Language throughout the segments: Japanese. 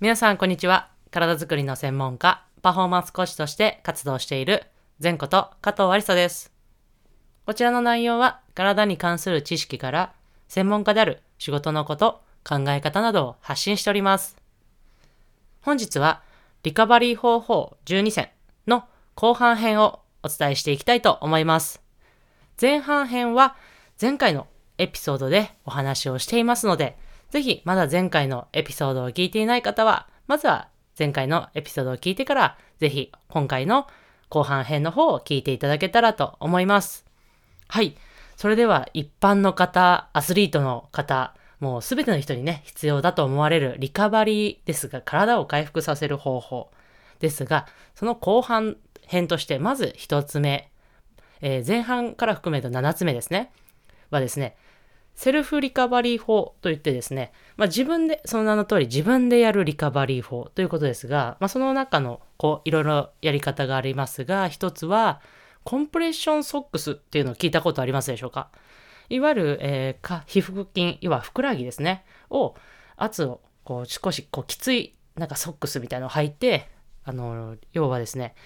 皆さんこんにちは。体づくりの専門家、パフォーマンス講師として活動している前こと加藤ありさです。こちらの内容は体に関する知識から専門家である仕事のこと、考え方などを発信しております。本日はリカバリー方法12選の後半編をお伝えしていきたいと思います。前半編は前回のエピソードでお話をしていますので、ぜひまだ前回のエピソードを聞いていない方は、まずは前回のエピソードを聞いてから、ぜひ今回の後半編の方を聞いていただけたらと思います。はい。それでは一般の方、アスリートの方、もうすべての人にね、必要だと思われるリカバリーですが、体を回復させる方法ですが、その後半編として、まず一つ目、えー前半から含めた7つ目ですね。はですね、セルフリカバリー法といってですね、まあ、自分で、その名の通り自分でやるリカバリー法ということですが、まあ、その中の、こう、いろいろやり方がありますが、一つは、コンプレッションソックスっていうのを聞いたことありますでしょうか？いわゆる、えーか皮膚筋、いわゆるふくらはぎですね、を、圧を、こう、少し、こう、きつい、なんかソックスみたいなのを履いて、あの、要はですね、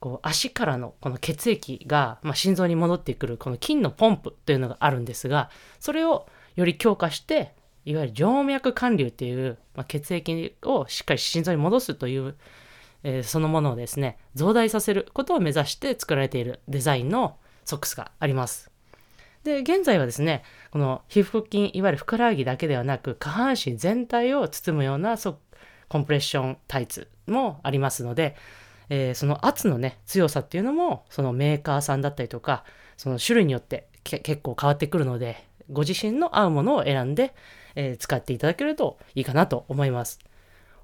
こう足からのこの血液が、まあ、心臓に戻ってくるこの筋のポンプというのがあるんですがそれをより強化していわゆる静脈管流っていう、まあ、血液をしっかり心臓に戻すという、えーそのものをですね増大させることを目指して作られているデザインのソックスがあります。で現在はですねこの皮膚筋いわゆるふくらはぎだけではなく下半身全体を包むようなコンプレッションタイツもありますのでえーその圧のね強さっていうのもそのメーカーさんだったりとかその種類によってけ結構変わってくるのでご自身の合うものを選んで、えー使っていただけるといいかなと思います。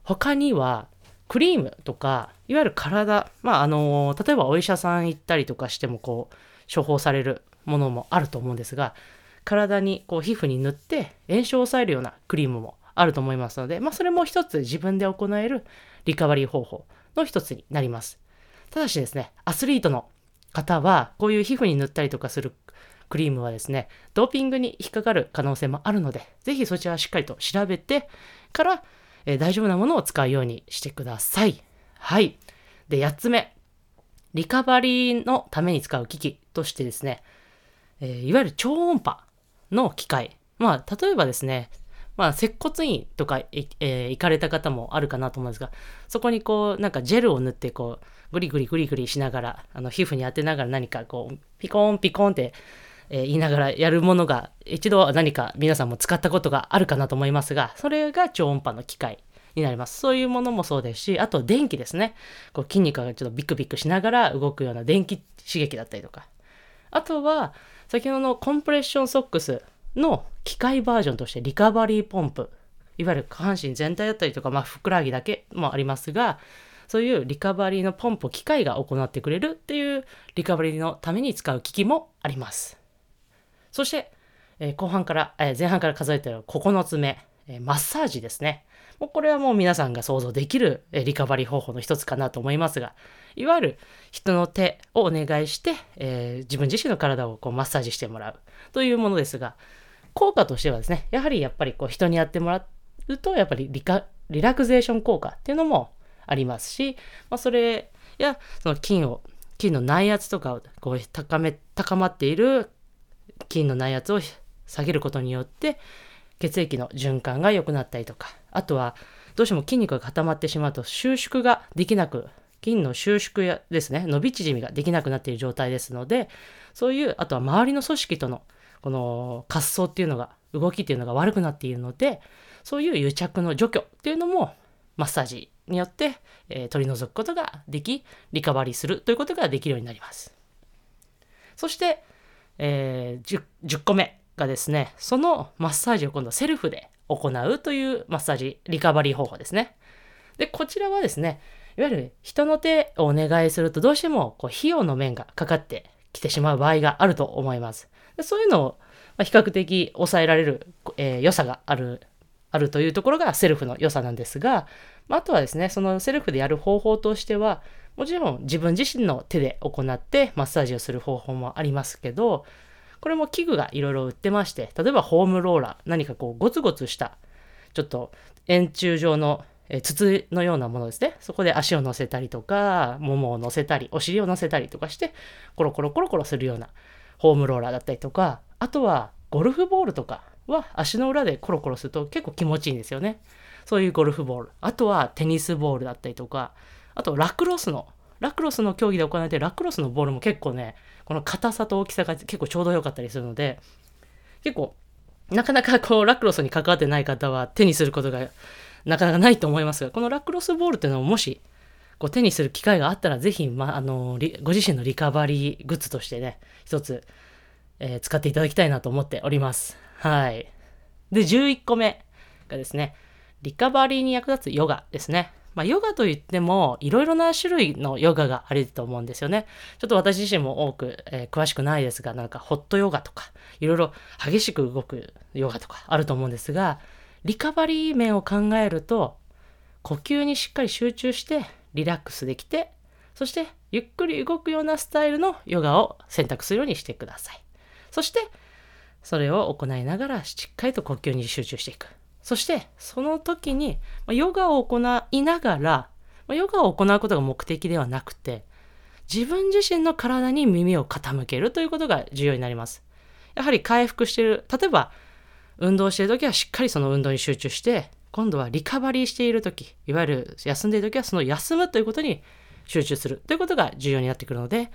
他にはクリームとかいわゆる体まああのー例えばお医者さん行ったりとかしてもこう処方されるものもあると思うんですが体にこう皮膚に塗って炎症を抑えるようなクリームもあると思いますので、まあ、それも一つ自分で行えるリカバリー方法。の一つになります。ただしですね、アスリートの方は、こういう皮膚に塗ったりとかするクリームはですね、ドーピングに引っかかる可能性もあるので、ぜひそちらはしっかりと調べてから、えー大丈夫なものを使うようにしてください。はい。で、8つ目。リカバリーのために使う機器としてですね、えーいわゆる超音波の機械。まあ、例えばですね、まあ、接骨院とか、えー行かれた方もあるかなと思うんですが、そこにこう、なんかジェルを塗って、こう、グリグリグリグリしながら、あの、皮膚に当てながら何かこう、ピコンピコンって、えー言いながらやるものが、一度は何か皆さんも使ったことがあるかなと思いますが、それが超音波の機械になります。そういうものもそうですし、あと電気ですね。こう筋肉がちょっとビクビクしながら動くような電気刺激だったりとか。あとは、先ほどのコンプレッションソックスの機械バージョンとしてリカバリーポンプ。いわゆる下半身全体だったりとか、まあ、ふくらはぎだけもありますが、そういうリカバリーのポンプを機械が行ってくれるっていうリカバリーのために使う機器もあります。そして、えー後半から、えー前半から数えてる9つ目、えーマッサージですね。もうこれはもう皆さんが想像できる、えーリカバリー方法の一つかなと思いますが、いわゆる人の手をお願いして、えー自分自身の体をこうマッサージしてもらうというものですが、効果としてはですね、やはりやっぱりこう人にやってもらうと、やっぱりリカリラクゼーション効果っていうのもありますし、まあ、それやその筋を筋の内圧とかをこう高め高まっている筋の内圧を下げることによって血液の循環が良くなったりとかあとはどうしても筋肉が固まってしまうと収縮ができなく筋の収縮やですね伸び縮みができなくなっている状態ですのでそういうあとは周りの組織とのこの滑走っていうのが動きっていうのが悪くなっているのでそういう癒着の除去っていうのもマッサージによって、えー取り除くことができリカバリーするということができるようになります。そして、えー 10, 10個目がですねそのマッサージを今度セルフで行うというマッサージリカバリー方法ですね。でこちらはですねいわゆる人の手をお願いするとどうしてもこう費用の面がかかってきてしまう場合があると思います。そういうのを比較的抑えられる、えー良さがあるあるというところがセルフの良さなんですが、まあとはですね、そのセルフでやる方法としては、もちろん自分自身の手で行ってマッサージをする方法もありますけど、これも器具がいろいろ売ってまして、例えばホームローラー、何かこうゴツゴツした、ちょっと円柱状のえ筒のようなものですね。そこで足を乗せたりとか、ももを乗せたり、お尻を乗せたりとかして、コロコロコロコロするようなホームローラーだったりとか、あとはゴルフボールとかは足の裏でコロコロすると結構気持ちいいんですよね。そういうゴルフボール。あとはテニスボールだったりとか、あとラクロスの、ラクロスの競技で行われてラクロスのボールも結構ね、この硬さと大きさが結構ちょうど良かったりするので、結構、なかなかこうラクロスに関わってない方は手にすることがなかなかないと思いますが、このラクロスボールっていうのをもしこう手にする機会があったら、ぜひ、まあ、あのご自身のリカバリーグッズとしてね、一つ、えー使っていただきたいなと思っております。はい。で、11個目がですね、リカバリーに役立つヨガですね。まあ、ヨガといっても、いろいろな種類のヨガがあると思うんですよね。ちょっと私自身も多く、えー詳しくないですが、なんかホットヨガとか、いろいろ激しく動くヨガとかあると思うんですが、リカバリー面を考えると、呼吸にしっかり集中してリラックスできて、そしてゆっくり動くようなスタイルのヨガを選択するようにしてください。そして、それを行いながらしっかりと呼吸に集中していく。そして、その時に、ヨガを行いながら、ヨガを行うことが目的ではなくて、自分自身の体に耳を傾けるということが重要になります。やはり回復している、例えば、運動している時はしっかりその運動に集中して、今度はリカバリーしている時、いわゆる休んでいる時はその休むということに集中するということが重要になってくるので、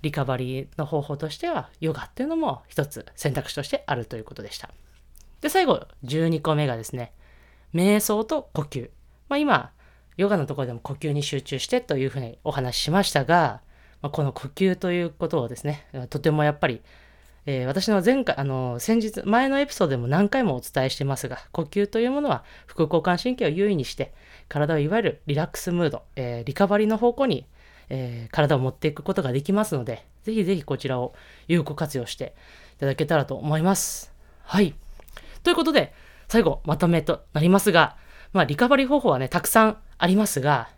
リカバリーの方法としては、ヨガっていうのも一つ選択肢としてあるということでした。で、最後、12個目がですね、瞑想と呼吸。まあ今、ヨガのところでも呼吸に集中してというふうにお話ししましたが、まあ、この呼吸ということをですね、とてもやっぱり、えー私の前回、あの、先日、前のエピソードでも何回もお伝えしてますが、呼吸というものは副交感神経を優位にして、体をいわゆるリラックスムード、えーリカバリーの方向に、えー体を持っていくことができますので、ぜひぜひこちらを有効活用していただけたらと思います。はい。ということで、最後、まとめとなりますが、まあ、リカバリー方法はね、たくさんありますが、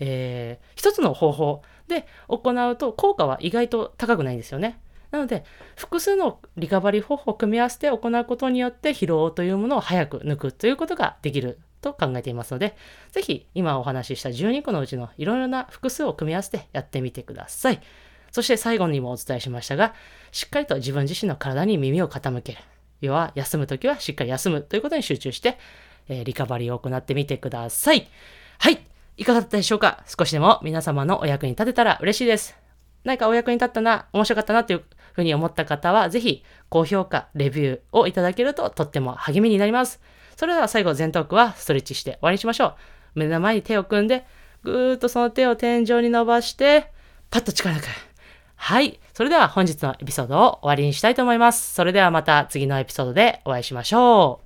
えー一つの方法で行うと効果は意外と高くないんですよね。なので、複数のリカバリー方法を組み合わせて行うことによって疲労というものを早く抜くということができると考えていますので、ぜひ今お話しした12個のうちのいろいろな複数を組み合わせてやってみてください。そして最後にもお伝えしましたが、しっかりと自分自身の体に耳を傾ける。要は休むときはしっかり休むということに集中して、えーリカバリーを行ってみてください。はい。いかがだったでしょうか？少しでも皆様のお役に立てたら嬉しいです。何かお役に立ったな、面白かったなというふうに思った方は、ぜひ高評価、レビューをいただけるととっても励みになります。それでは最後、前トークはストレッチして終わりにしましょう。目の前に手を組んで、ぐーっとその手を天井に伸ばして、パッと力抜く。はい。それでは本日のエピソードを終わりにしたいと思います。それではまた次のエピソードでお会いしましょう。